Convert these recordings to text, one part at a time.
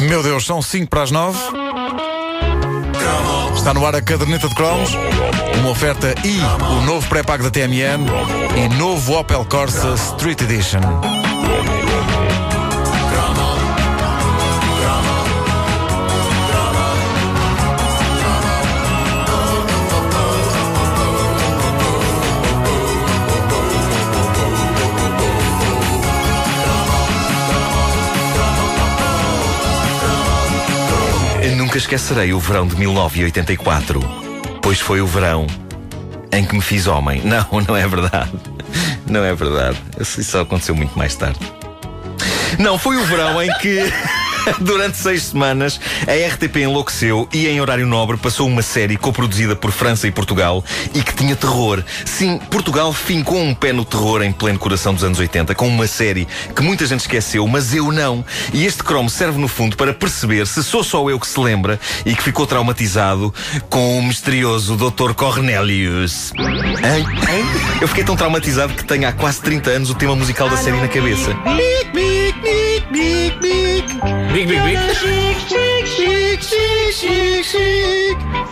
Meu Deus, são 5 para as 9. Está no ar a caderneta de cromos. Uma oferta e o novo pré-pago da TMN e novo Opel Corsa Street Edition. Nunca esquecerei o verão de 1984, pois foi o verão em que me fiz homem. Não, não é verdade. Não é verdade. Isso só aconteceu muito mais tarde. Não, foi o verão em que, durante seis semanas, a RTP enlouqueceu e, em horário nobre, passou uma série coproduzida por França e Portugal e que tinha terror. Sim, Portugal fincou um pé no terror em pleno coração dos anos 80, com uma série que muita gente esqueceu, mas eu não. E este cromo serve, no fundo, para perceber se sou só eu que se lembra e que ficou traumatizado com o misterioso Dr. Cornelius. Hein? Hein? Eu fiquei tão traumatizado que tenho há quase 30 anos o tema musical da série na cabeça. Bic, bic, bic, bic, bic. Big, big, big.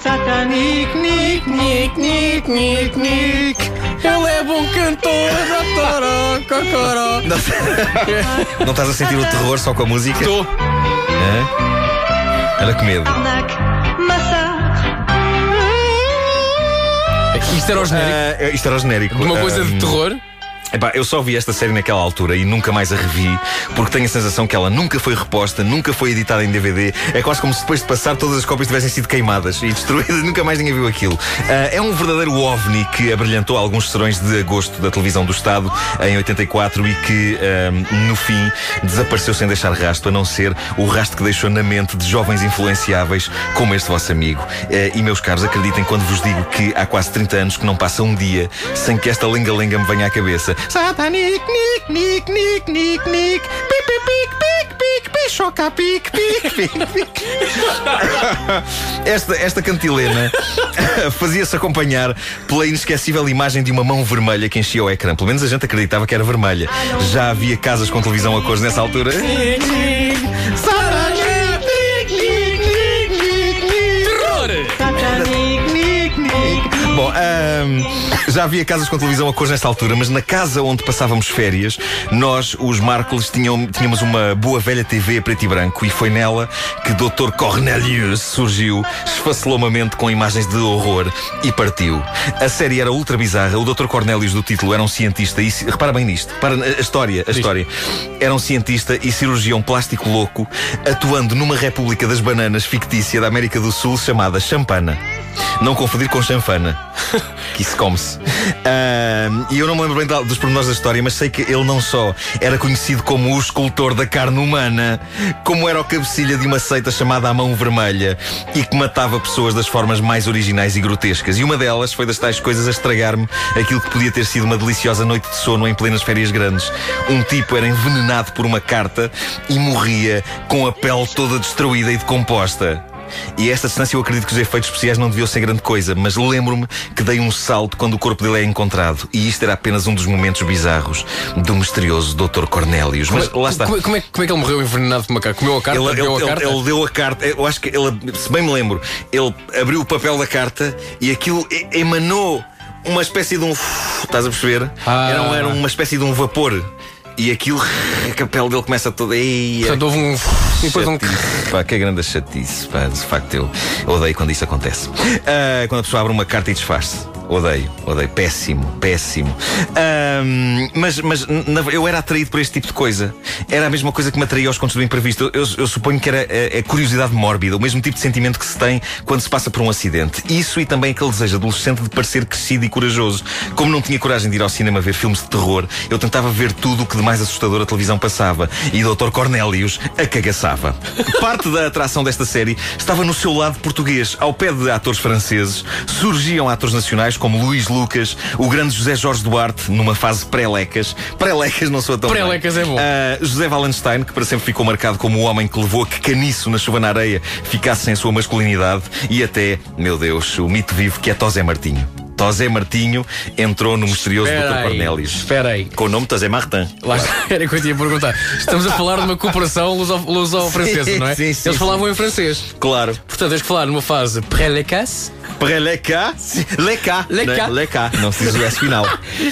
Satanic, nick, nick, nick, nick, nick. Ele é bom cantor, Toró, cocoró. Não, não estás a sentir o terror só com a música? Estou. Hã? Olha que medo. Isto era o genérico Ah, isto era o genérico. de uma coisa Ah, de terror. Epá, eu só vi esta série naquela altura e nunca mais a revi, porque tenho a sensação que ela nunca foi reposta, nunca foi editada em DVD. É quase como se depois de passar todas as cópias tivessem sido queimadas e destruídas, nunca mais ninguém viu aquilo. Ah, é um verdadeiro ovni que abrilhantou alguns serões de agosto da televisão do Estado em 84 e que, ah, no fim, desapareceu sem deixar rastro, a não ser o rastro que deixou na mente de jovens influenciáveis como este vosso amigo. Ah, e, meus caros, acreditem quando vos digo que há quase 30 anos que não passa um dia sem que esta lenga-lenga me venha à cabeça. Satanic, nick, nick, nick, nick, nick, pic, pic, pic, pic, pic, pic, choca, pic, pic, pic, pic. Esta, esta cantilena fazia-se acompanhar pela inesquecível imagem de uma mão vermelha que enchia o ecrã. Pelo menos a gente acreditava que era vermelha. Já havia casas com televisão a cores nessa altura. Bom, ahm, já havia casas com televisão a cores nesta altura, mas na casa onde passávamos férias, nós, os Marcos, tinham, tínhamos uma boa velha TV preto e branco e foi nela que Dr. Cornelius surgiu esfacelomamente com imagens de horror e partiu. A série era ultra bizarra. O Dr. Cornelius do título era um cientista e repara bem nisto, para a história, a história. Era um cientista e cirurgião plástico louco atuando numa república das bananas fictícia da América do Sul chamada Champana. Não confundir com chanfana. que isso come-se. Ahm, e eu não me lembro bem dos pormenores da história, mas sei que ele não só era conhecido como o escultor da carne humana, como era o cabecilha de uma seita chamada A Mão Vermelha e que matava pessoas das formas mais originais e grotescas. E uma delas foi das tais coisas a estragar-me aquilo que podia ter sido uma deliciosa noite de sono em plenas férias grandes. Um tipo era envenenado por uma carta e morria com a pele toda destruída e decomposta. E a esta distância eu acredito que os efeitos especiais não deviam ser grande coisa, mas lembro-me que dei um salto quando o corpo dele é encontrado. E isto era apenas um dos momentos bizarros do misterioso Dr. Cornelius. Mas lá está. Como, como é, como é que ele morreu envenenado por uma carta? Comeu a carta? Ele, ele- a ele- carta? ele deu a carta, eu acho que ele, se bem me lembro, ele abriu o papel da carta e aquilo emanou uma espécie de um. Estás a perceber? Ah. Era, era uma espécie de um vapor. E aquilo, a pele dele começa toda. Ei, Portanto, houve um. E depois um. Pá, que grande chatice, pá, de facto eu odeio quando isso acontece. Ah, quando a pessoa abre uma carta e desfaz-se. Odeio, odeio, péssimo, péssimo. Ahm, mas mas na- eu era atraído por este tipo de coisa. Era a mesma coisa que me atraía aos contos do imprevisto. Eu, eu suponho que era a, a curiosidade mórbida, o mesmo tipo de sentimento que se tem quando se passa por um acidente. Isso e também aquele desejo adolescente de parecer crescido e corajoso. Como não tinha coragem de ir ao cinema ver filmes de terror, eu tentava ver tudo o que de mais assustador a televisão passava. E Dr. Cornélios a cagaçava. Parte da atração desta série estava no seu lado português. Ao pé de atores franceses, surgiam atores nacionais como Luís Lucas, o grande José Jorge Duarte, numa fase pré-lecas. Pré-lecas não sou tão. Pré-lecas é bom. Ah, José Wallenstein, que para sempre ficou marcado como o homem que levou a que caniço na chuva na areia ficasse sem sua masculinidade. E até, meu Deus, o mito vivo que é Tosé Martinho. Tosé Martinho entrou no misterioso Espera Dr. aí, Cornélios. Espera aí. Com o nome Tosé Martin. Lá está, era o que eu tinha a perguntar. Estamos a falar de uma cooperação luso-francesa, não é? sim, sim, Eles sim. falavam em francês. Claro. Portanto, tens que falar numa fase pré-lecasse Pré-leca. Leca. Leca. Leca. Não se diz o S final.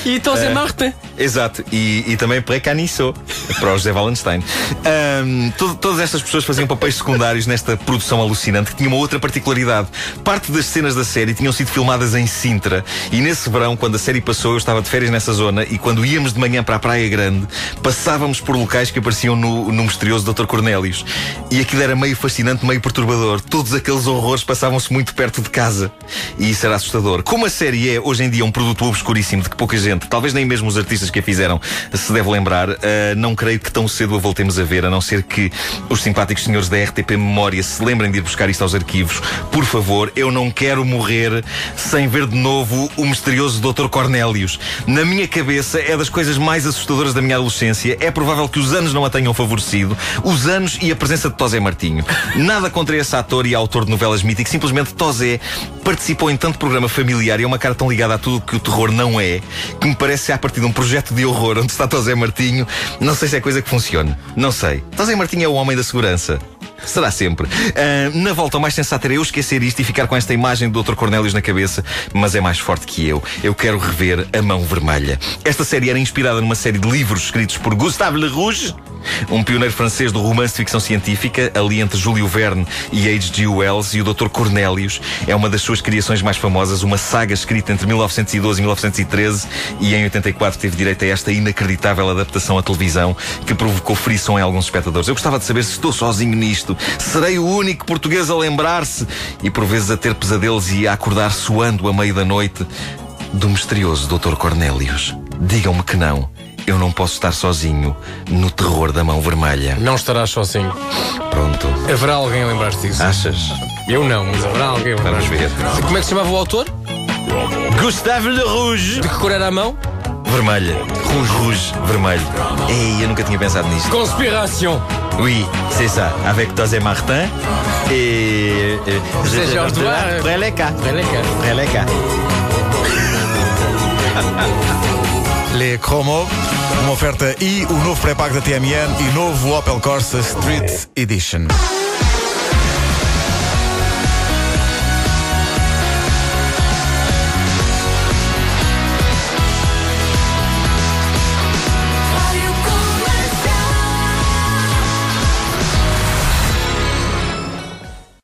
e Tosé Martin. Exato, e, e também pré-caniço para o José Wallenstein. Ahm, to- todas estas pessoas faziam papéis secundários nesta produção alucinante que tinha uma outra particularidade. Parte das cenas da série tinham sido filmadas em Sintra e nesse verão, quando a série passou, eu estava de férias nessa zona e quando íamos de manhã para a Praia Grande, passávamos por locais que apareciam no, no misterioso Dr. Cornélios. E aquilo era meio fascinante, meio perturbador. Todos aqueles horrores passavam-se muito perto de casa. E isso era assustador. Como a série é, hoje em dia, um produto obscuríssimo de que pouca gente, talvez nem mesmo os artistas que a fizeram, se deve lembrar, ah, não creio que tão cedo a voltemos a ver, a não ser que os simpáticos senhores da RTP Memória se lembrem de ir buscar isto aos arquivos. Por favor, eu não quero morrer sem ver de novo o misterioso Dr. Cornélios. Na minha cabeça, é das coisas mais assustadoras da minha adolescência. É provável que os anos não a tenham favorecido. Os anos e a presença de Tosé Martinho. Nada contra esse ator e autor de novelas míticas. Simplesmente Tosé participou em tanto programa familiar e é uma cara tão ligada a tudo que o terror não é, que me parece a partir de um projeto de horror onde está Tosé Martinho. Não sei se é coisa que funcione. Não sei. Tosé Martinho é o homem da segurança. Será sempre. Ah, na volta, o mais sensato era eu esquecer isto e ficar com esta imagem do Dr. Cornélios na cabeça, mas é mais forte que eu. Eu quero rever A Mão Vermelha. Esta série era inspirada numa série de livros escritos por Gustave Le Rouge, um pioneiro francês do romance de ficção científica, ali entre Júlio Verne e H.G. Wells, e o Dr. Cornélios é uma das suas criações mais famosas, uma saga escrita entre 1912 e 1913, e em 84 teve direito a esta inacreditável adaptação à televisão que provocou frição em alguns espectadores. Eu gostava de saber se estou sozinho nisto. Serei o único português a lembrar-se e por vezes a ter pesadelos e a acordar suando a meio da noite do misterioso Dr. Cornélios. Digam-me que não. Eu não posso estar sozinho no terror da mão vermelha. Não estarás sozinho. Pronto. Haverá alguém a lembrar-te disso. Achas? Eu não, mas haverá alguém a lembrar Vamos ver. Como é que se chamava o autor? Gustave Le Rouge. De que cor era a mão? Vermelha. Rouge. Rouge. Vermelho. Ei, eu nunca tinha pensado nisto. Conspiração. Oui, c'est ça. Avec Tosé Martin et. euh, José Georges Douard. Preleca. Preleca. Preleca. Les Chromo, uma oferta e o novo pré-pago da TMN e novo Opel Corsa Street Edition.